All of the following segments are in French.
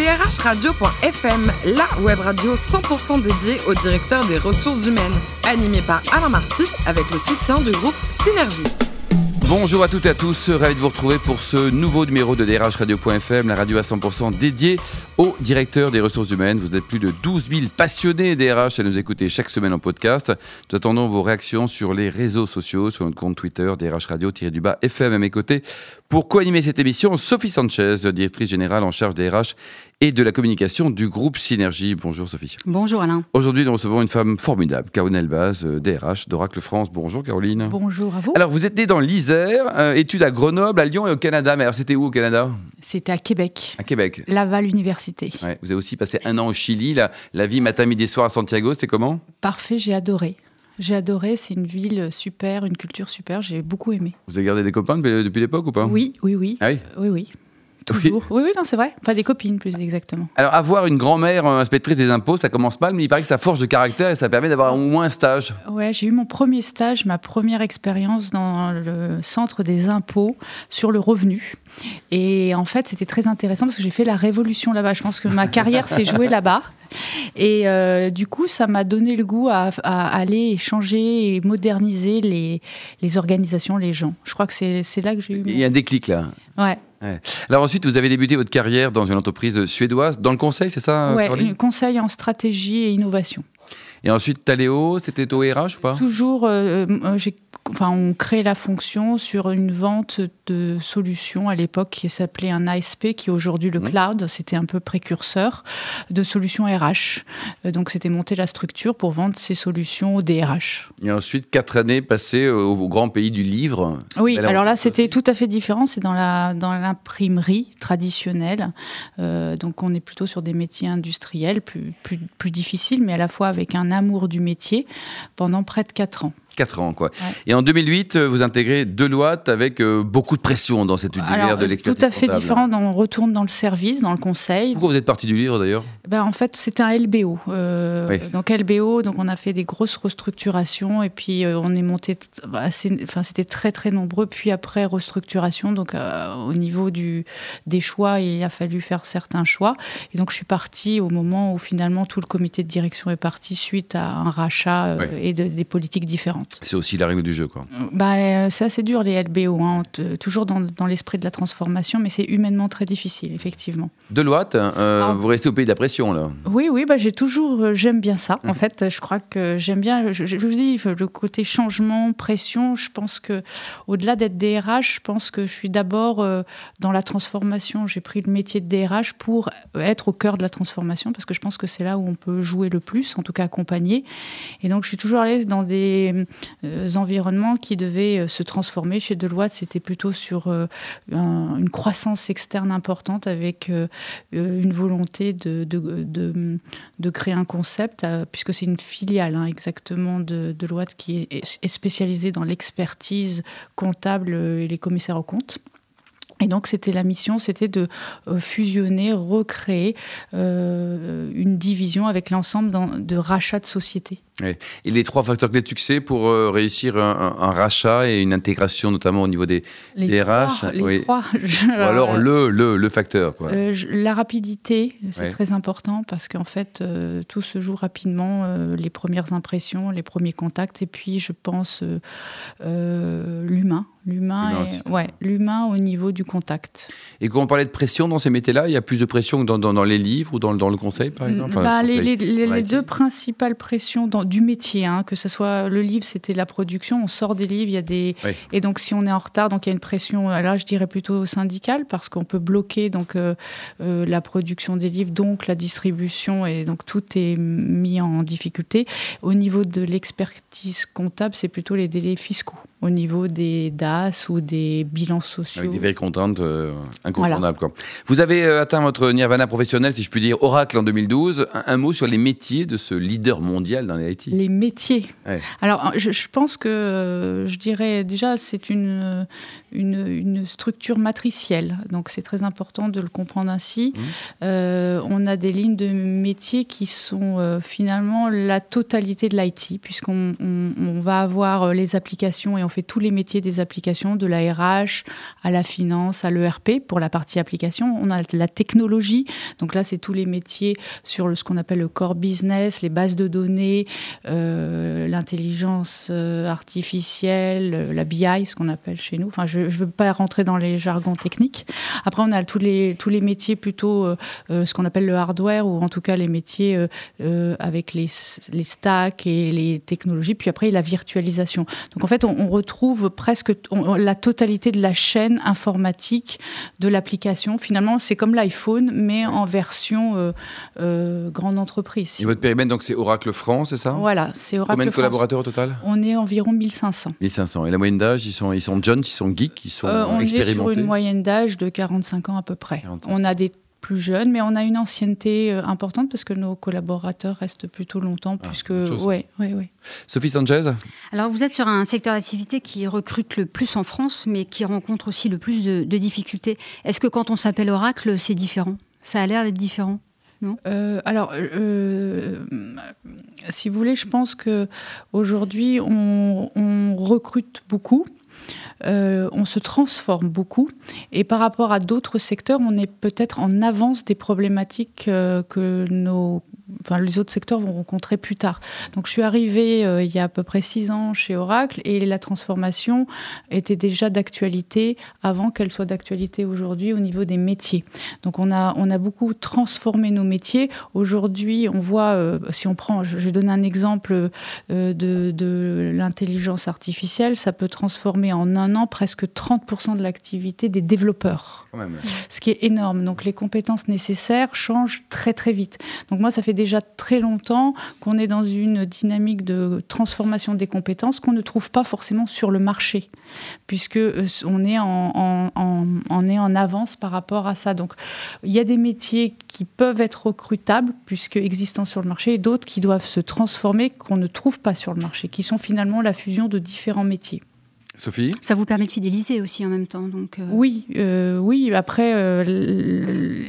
drhradio.fm, la web radio 100% dédiée au directeur des ressources humaines, animée par Alain Marty avec le soutien du groupe Synergie. Bonjour à toutes et à tous, ravi de vous retrouver pour ce nouveau numéro de DRH Radio.fm, la radio à 100% dédiée au directeur des ressources humaines. Vous êtes plus de 12 000 passionnés DRH à nous écouter chaque semaine en podcast. Nous attendons vos réactions sur les réseaux sociaux, sur notre compte Twitter, DRH Radio-du-bas FM à mes côtés. Pour co-animer cette émission, Sophie Sanchez, directrice générale en charge des RH et de la communication du groupe Synergie. Bonjour Sophie. Bonjour Alain. Aujourd'hui, nous recevons une femme formidable, Caroline Elbaz, DRH d'Oracle France. Bonjour Caroline. Bonjour à vous. Alors, vous êtes née dans l'Isère, euh, études à Grenoble, à Lyon et au Canada. Mais alors, c'était où au Canada? C'était à Québec. À Québec. Laval Université. Ouais, vous avez aussi passé un an au Chili. La, la vie matin, midi, soir à Santiago, c'était comment? Parfait, j'ai adoré. J'ai adoré, c'est une ville super, une culture super, j'ai beaucoup aimé. Vous avez gardé des copains depuis, depuis l'époque ou pas? Oui, oui, oui. Ah oui? Oui, oui. Toujours. Oui, oui, non, c'est vrai. Enfin, des copines, plus exactement. Alors, avoir une grand-mère euh, inspectrice des impôts, ça commence mal, mais il paraît que ça forge de caractère et ça permet d'avoir au moins un stage. Ouais, j'ai eu mon premier stage, ma première expérience dans le centre des impôts sur le revenu. Et en fait, c'était très intéressant parce que j'ai fait la révolution là-bas. Je pense que ma carrière s'est jouée là-bas. Et euh, du coup, ça m'a donné le goût à, à, aller changer et moderniser les, les organisations, les gens. Je crois que c'est là que j'ai eu. Il y a un déclic là. Ouais. Ouais. Alors ensuite, vous avez débuté votre carrière dans une entreprise suédoise, dans le conseil, c'est ça Oui, Caroline conseil en stratégie et innovation. Et ensuite, Taléo, c'était au RH ou pas? Toujours, euh, j'ai Enfin, on crée la fonction sur une vente de solutions à l'époque qui s'appelait un ASP, qui est aujourd'hui le Mmh. cloud. C'était un peu précurseur de solutions RH. Euh, Donc, c'était monter la structure pour vendre ces solutions au DRH. Et ensuite, quatre années passées au, grand pays du livre. Oui, alors là, c'était tout à fait différent. C'est dans la dans l'imprimerie traditionnelle. Euh, donc, on est plutôt sur des métiers industriels, plus, plus, plus difficiles, mais à la fois avec un amour du métier pendant près de quatre ans. 4 ans, quoi. Ouais. Et en 2008, euh, vous intégrez Deloitte avec euh, beaucoup de pression dans cet univers Alors, de euh, l'expertise tout à fait comptable. différent. On retourne dans le service, dans le conseil. Pourquoi vous êtes parti du livre d'ailleurs? Ben, en fait, c'était un LBO. Euh, Oui. Donc LBO, donc on a fait des grosses restructurations et puis euh, on est monté assez, enfin c'était très très nombreux. Puis après restructuration, donc euh, au niveau du des choix, il a fallu faire certains choix. Et donc je suis partie au moment où finalement tout le comité de direction est parti suite à un rachat euh, Oui. et de- des politiques différentes. C'est aussi la règle du jeu, quoi. Bah, euh, c'est assez dur les LBO, hein, toujours dans, dans l'esprit de la transformation, mais c'est humainement très difficile, effectivement. Deloitte, euh, Ah. vous restez au pays de la pression, là. Oui, oui, bah, j'ai toujours, euh, j'aime bien ça. Mhm. En fait, je crois que j'aime bien. Je, je vous dis, le côté changement, pression. Je pense que, au-delà d'être DRH, je pense que je suis d'abord euh, dans la transformation. J'ai pris le métier de DRH pour être au cœur de la transformation parce que je pense que c'est là où on peut jouer le plus, en tout cas accompagner. Et donc, je suis toujours allée dans des euh, environnements qui devaient euh, se transformer. Chez Deloitte, c'était plutôt sur euh, un- une croissance externe importante avec euh, euh, une volonté de, créer un concept, euh, puisque c'est une filiale hein, exactement de, de Deloitte qui est, spécialisée dans l'expertise comptable euh, et les commissaires aux comptes. Et donc, c'était la mission, c'était de euh, fusionner, recréer euh, une division avec l'ensemble de rachats de sociétés. Et les trois facteurs clés de succès pour euh, réussir un, un- un rachat et une intégration, notamment au niveau des. Les trois, RH, les oui. trois. je- Ou alors le, le, le facteur, quoi. Euh, je- la rapidité, c'est très important parce qu'en fait, euh, tout se joue rapidement, les premières impressions, les premiers contacts, et puis je pense l'humain. L'humain est- ouais, l'humain au niveau du contact. Et quand on parlait de pression dans ces métiers-là, il y a plus de pression que dans, dans, dans les livres ou dans, dans le conseil, par exemple? Bah, le les, conseil. deux principales pressions dans, du métier, hein, que ce soit le livre, c'était la production, on sort des livres, il y a des Oui. et donc si on est en retard, donc il y a une pression. euh, Là, je dirais plutôt syndicale parce qu'on peut bloquer donc euh, euh, la production des livres, donc la distribution et donc tout est mis en difficulté. Au niveau de l'expertise comptable, c'est plutôt les délais fiscaux. Au niveau des DAS ou des bilans sociaux. Avec des vieilles contraintes euh, incontournables. Quoi. Vous avez euh, atteint votre nirvana professionnel, si je puis dire, Oracle en 2012. Un, un mot sur les métiers de ce leader mondial dans les IT. Les métiers. Ouais. Alors, je, je pense que, je dirais déjà, c'est une, une, une structure matricielle. Donc, c'est très important de le comprendre ainsi. Mmh. Euh, on a des lignes de métiers qui sont euh, finalement la totalité de l'IT, puisqu'on on, on va avoir les applications et on fait tous les métiers des applications, de la RH à la finance, à l'ERP pour la partie application. On a la technologie, donc là c'est tous les métiers sur ce qu'on appelle le core business, les bases de données, euh, l'intelligence euh, artificielle, euh, la BI, ce qu'on appelle chez nous. Enfin, je ne veux pas rentrer dans les jargons techniques. Après, on a tous les, tous les métiers plutôt, ce qu'on appelle le hardware, ou en tout cas les métiers avec les, les stacks et les technologies. Puis après, la virtualisation. Donc en fait, on, retrouve presque la totalité de la chaîne informatique de l'application. Finalement, c'est comme l'iPhone, mais en version grande entreprise. Et votre périmètre, donc c'est Oracle France, c'est ça? Voilà, c'est Oracle Combien de collaborateurs au total? On est environ 1500. 1500. Et la moyenne d'âge, ils sont, ils sont jeunes, ils sont geeks, ils sont euh, on expérimentés On est sur une moyenne d'âge de 45 ans à peu près. On a des plus jeunes, mais on a une ancienneté euh, importante parce que nos collaborateurs restent plutôt longtemps, ah, puisque ouais, ouais, ouais. Sophie Sanchez. Alors vous êtes sur un secteur d'activité qui recrute le plus en France, mais qui rencontre aussi le plus de, de difficultés. Est-ce que quand on s'appelle Oracle, c'est différent? Ça a l'air d'être différent euh, alors, euh, si vous voulez, je pense que aujourd'hui, on, recrute beaucoup. Euh, on se transforme beaucoup. Et par rapport à d'autres secteurs, on est peut-être en avance des problématiques que nos enfin, les autres secteurs vont rencontrer plus tard. Donc je suis arrivée euh, il y a à peu près six ans chez Oracle et la transformation était déjà d'actualité avant qu'elle soit d'actualité aujourd'hui au niveau des métiers. Donc on a, on a beaucoup transformé nos métiers. Aujourd'hui, on voit, euh, si on prend, je vais donner un exemple euh, de, de l'intelligence artificielle, ça peut transformer en un an presque 30% de l'activité des développeurs. Ce qui est énorme. Donc les compétences nécessaires changent très très vite. Donc moi, ça fait déjà très longtemps qu'on est dans une dynamique de transformation des compétences qu'on ne trouve pas forcément sur le marché, puisque euh, on est en, avance par rapport à ça. Donc, il y a des métiers qui peuvent être recrutables, puisque existants sur le marché, et d'autres qui doivent se transformer, qu'on ne trouve pas sur le marché, qui sont finalement la fusion de différents métiers. Sophie Ça vous permet de fidéliser aussi en même temps. Donc euh. Oui, euh, oui. Après, euh,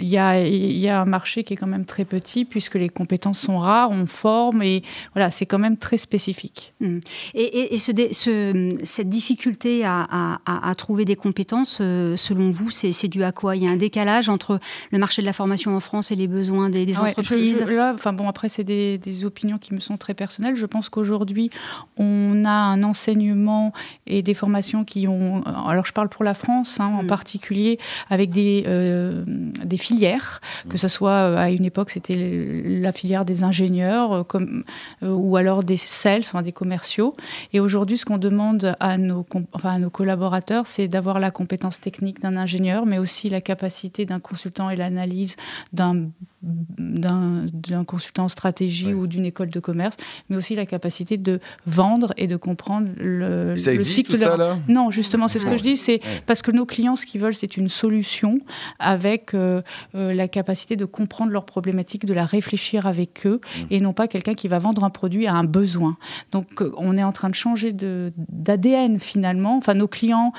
il y, a, y, a, un marché qui est quand même très petit puisque les compétences sont rares, on forme et voilà, c'est quand même très spécifique. Mmh. Et, et, ce, ce, cette difficulté à, à, à, trouver des compétences, selon vous, c'est dû à quoi? Il y a un décalage entre le marché de la formation en France et les besoins des, entreprises? là, enfin bon, après, c'est des, des opinions qui me sont très personnelles. Je pense qu'aujourd'hui, on a un enseignement et des formations qui ont. Alors, je parle pour la France hein, en mm. particulier, avec des, euh, des filières, que ce soit euh, à une époque, c'était la filière des ingénieurs, euh, comme, ou alors des sales, enfin, des commerciaux. Et aujourd'hui, ce qu'on demande à nos, enfin, à nos collaborateurs, c'est d'avoir la compétence technique d'un ingénieur, mais aussi la capacité d'un consultant et l'analyse d'un d'un consultant en stratégie ou d'une école de commerce, mais aussi la capacité de vendre et de comprendre le, cycle de Non, justement, c'est ce que je dis, c'est parce que nos clients, ce qu'ils veulent, c'est une solution avec euh, euh, la capacité de comprendre leurs problématiques, de la réfléchir avec eux, mmh. et non pas quelqu'un qui va vendre un produit à un besoin. Donc, euh, on est en train de changer d'ADN finalement. Enfin, nos clients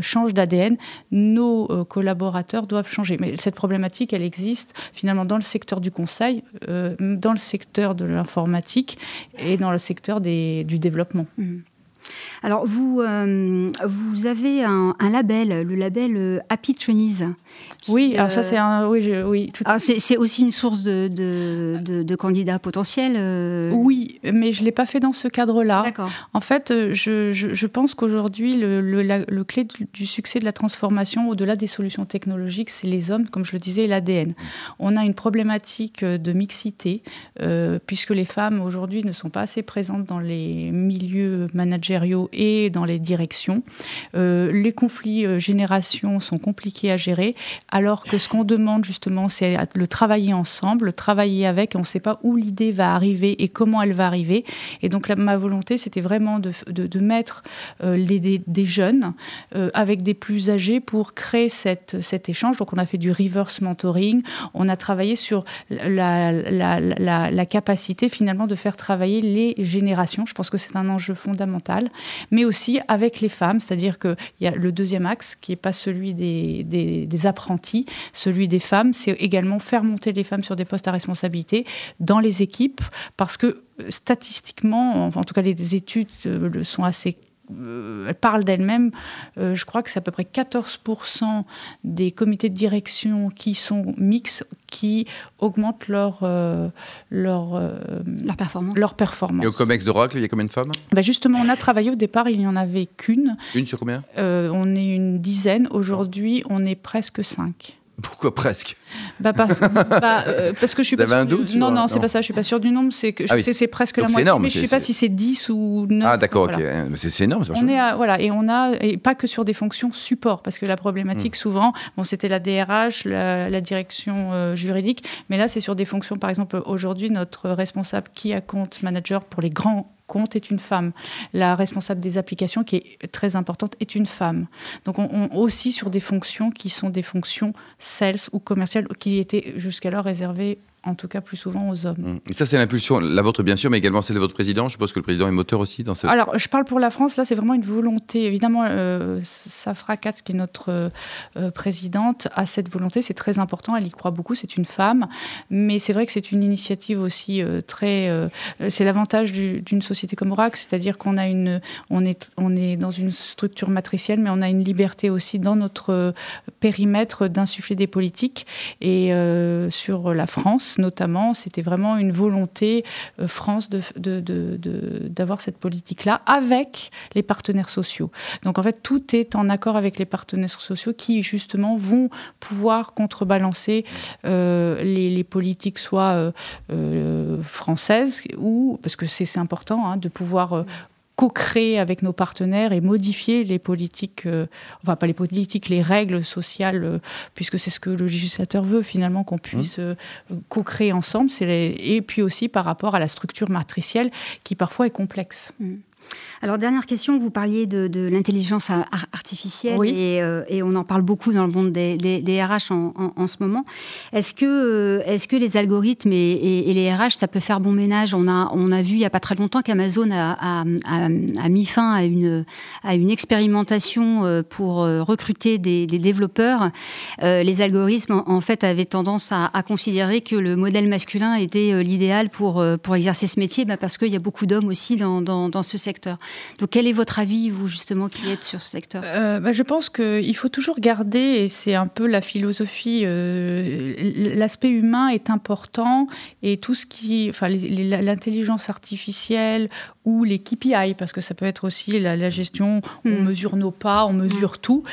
changent d'ADN, nos collaborateurs doivent changer. Mais cette problématique, elle existe finalement dans le secteur du conseil, dans le secteur de l'informatique et dans le secteur du développement. Mmh. Alors, vous, euh, vous avez un, label, le label euh, Happy Trainees. oui, alors ça, c'est un. Oui, oui tout ah, c'est aussi une source de, de, candidats potentiels euh Oui, mais je ne l'ai pas fait dans ce cadre-là. D'accord. En fait, je, je, pense qu'aujourd'hui, le, le, clé du, succès de la transformation, au-delà des solutions technologiques, c'est les hommes, comme je le disais, l'ADN. On a une problématique de mixité, puisque les femmes, aujourd'hui, ne sont pas assez présentes dans les milieux managériaux et dans les directions. Euh, les conflits euh, générations sont compliqués à gérer, alors que ce qu'on demande justement, c'est le travailler ensemble, le travailler avec, on ne sait pas où l'idée va arriver et comment elle va arriver. Et donc ma volonté, c'était vraiment de, mettre euh, les, des, jeunes avec des plus âgés pour créer cet échange. Donc on a fait du reverse mentoring, on a travaillé sur la capacité finalement de faire travailler les générations. Je pense que c'est un enjeu fondamental mais aussi avec les femmes, c'est-à-dire qu'il y a le deuxième axe qui n'est pas celui des, apprentis, celui des femmes, c'est également faire monter les femmes sur des postes à responsabilité dans les équipes, parce que euh, statistiquement, en tout cas les études euh, le sont assez elle parle d'elle-même. je crois que c'est à peu près 14% des comités de direction qui sont mixtes qui augmentent leur, leur, leur performance. Leur performance. Et au COMEX d'Oracle, il y a combien de femmes? Bah Justement, on a travaillé au départ, il n'y en avait qu'une. Une sur combien? On est une dizaine. Aujourd'hui, on est presque cinq. Pourquoi presque bah parce, bah, euh, parce, que je suis Vous pas avez un doute Non, non, c'est pas ça. Je suis pas sûr du nombre. C'est que ah c'est presque la moitié, énorme, mais je sais pas si c'est 10 ou 9. Ah d'accord, ok. C'est énorme. On est voilà, et on a et pas que sur des fonctions support, parce que la problématique hmm. souvent, bon, c'était la DRH, la, direction euh, juridique, mais là c'est sur des fonctions. Par exemple, aujourd'hui, notre responsable qui a compte manager pour les grands compte est une femme. La responsable des applications, qui est très importante, est une femme. Donc on, aussi sur des fonctions qui sont des fonctions sales ou commerciales qui étaient jusqu'alors réservées en tout cas plus souvent aux hommes. Mmh. Et ça, c'est l'impulsion, la vôtre bien sûr, mais également celle de votre président. Je suppose que le président est moteur aussi dans ce... Alors, je parle pour la France, là, c'est vraiment une volonté. Évidemment, euh, Safra Katz, qui est notre euh, présidente, a cette volonté, c'est très important, elle y croit beaucoup, c'est une femme, mais c'est vrai que c'est une initiative aussi euh, très... Euh, c'est l'avantage d'une société comme Oracle, c'est-à-dire qu'on a une... On est, on est dans une structure matricielle, mais on a une liberté aussi dans notre périmètre d'insuffler des politiques. Et sur la France, notamment, c'était vraiment une volonté euh, France d'avoir de, cette politique-là avec les partenaires sociaux. Donc en fait, tout est en accord avec les partenaires sociaux qui justement vont pouvoir contrebalancer euh, les, politiques soit euh, françaises ou parce que c'est important hein, de pouvoir co-créer avec nos partenaires et modifier les politiques, euh, enfin pas les politiques, les règles sociales, euh, puisque c'est ce que le législateur veut finalement qu'on puisse mmh. euh, co-créer ensemble. Et puis aussi par rapport à la structure matricielle qui parfois est complexe. Mmh. Alors, dernière question, vous parliez de, l'intelligence artificielle euh, et, on en parle beaucoup dans le monde des, RH en, ce moment. Est-ce que, euh, est que les algorithmes et, les RH, ça peut faire bon ménage? On a, on a vu il n'y a pas très longtemps qu'Amazon a, mis fin à une, à une expérimentation euh, pour recruter des, développeurs. les algorithmes, en, fait, avaient tendance à, considérer que le modèle masculin était l'idéal pour, pour exercer ce métier, bah, parce qu'il y a beaucoup d'hommes aussi dans, dans ce secteur. Donc, quel est votre avis, vous, justement, qui êtes sur ce secteur? Euh, bah, Je pense qu'il faut toujours garder, et c'est un peu la philosophie, euh, l'aspect humain est important, et tout ce qui. Enfin, l'intelligence artificielle ou les KPI, parce que ça peut être aussi la, gestion, on mm. mesure nos pas, on mesure mm. tout.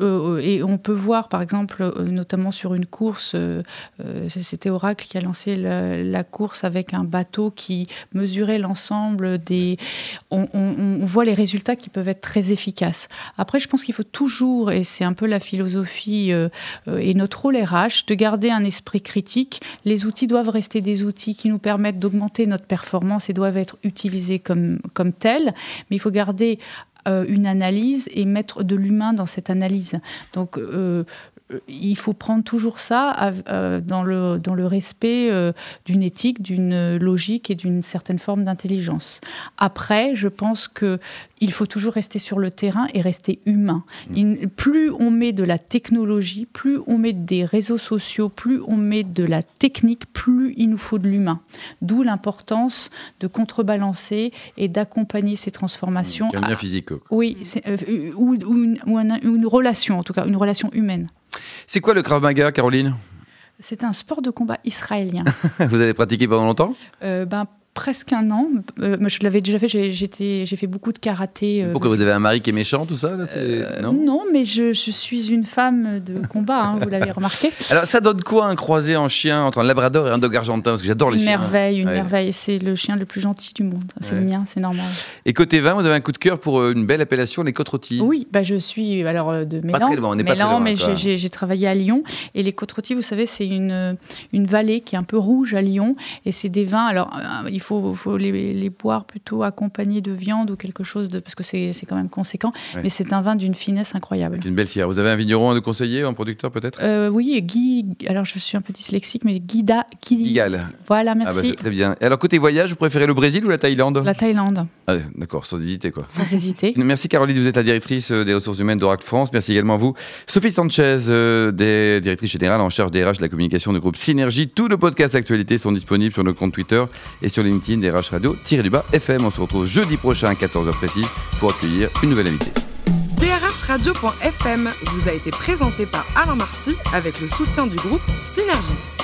Euh, et on peut voir, par exemple, notamment sur une course, c'était Oracle qui a lancé la, course avec un bateau qui mesurait l'ensemble des on, voit les résultats qui peuvent être très efficaces. Après, je pense qu'il faut toujours, et c'est un peu la philosophie euh, euh, et notre rôle RH, de garder un esprit critique. Les outils doivent rester des outils qui nous permettent d'augmenter notre performance et doivent être utilisés comme, comme tels, mais il faut garder euh, une analyse et mettre de l'humain dans cette analyse. Donc, euh, il faut prendre toujours ça euh, dans, le, dans le respect euh, d'une éthique, d'une logique et d'une certaine forme d'intelligence. Après, je pense que il faut toujours rester sur le terrain et rester humain. Mm. plus on met de la technologie, plus on met des réseaux sociaux, plus on met de la technique, plus il nous faut de l'humain. D'où l'importance de contrebalancer et d'accompagner ces transformations. Un lien physique. Oui, ou, une relation, en tout cas, une relation humaine. C'est quoi le Krav Maga, Caroline? C'est un sport de combat israélien. Vous avez pratiqué pendant longtemps? Euh, ben, presque un an. Euh, je l'avais déjà fait, j'ai fait beaucoup de karaté. Euh, Pourquoi vous avez un mari qui est méchant, tout ça euh, non, mais je, suis une femme de combat, hein, vous l'avez remarqué. Alors ça donne quoi un croisé en chien entre un labrador et un dog argentin? Parce que j'adore les chiens. Une merveille, une merveille. C'est le chien le plus gentil du monde. C'est le mien, c'est normal. Et côté vin, vous avez un coup de cœur pour une belle appellation, les côtes rôties Oui, bah, je suis alors de Mélan. Pas très loin, on n'est pas très loin. mais j'ai travaillé à Lyon. Et les côtes rôties, vous savez, c'est une, une vallée qui est un peu rouge à Lyon. Et c'est des vins, alors il faut, faut les les, boire plutôt accompagnés de viande ou quelque chose de. parce que c'est quand même conséquent. Mais c'est un vin d'une finesse incroyable. Une belle sierre. Vous avez un vigneron à nous conseiller, un producteur peut-être? Euh, Oui, Guy. Alors je suis un peu dyslexique, mais Guida. Guy... Voilà, ah bah, merci. Très bien. Et alors côté voyage, vous préférez le Brésil ou la Thaïlande? La Thaïlande. Ah, D'accord, sans hésiter quoi. Sans hésiter. Merci Caroline, vous êtes la directrice euh, des ressources humaines d'Oracle France. Merci également à vous. Sophie Sanchez, euh, des directrices générales en charge des RH de la communication du groupe Synergie. Tous nos podcasts d'actualité sont disponibles sur nos comptes Twitter et sur les DRH Radio-du-bas FM. On se retrouve jeudi prochain à 14h précise pour accueillir une nouvelle invitée. Radio.fm vous a été présenté par Alain Marty avec le soutien du groupe Synergie.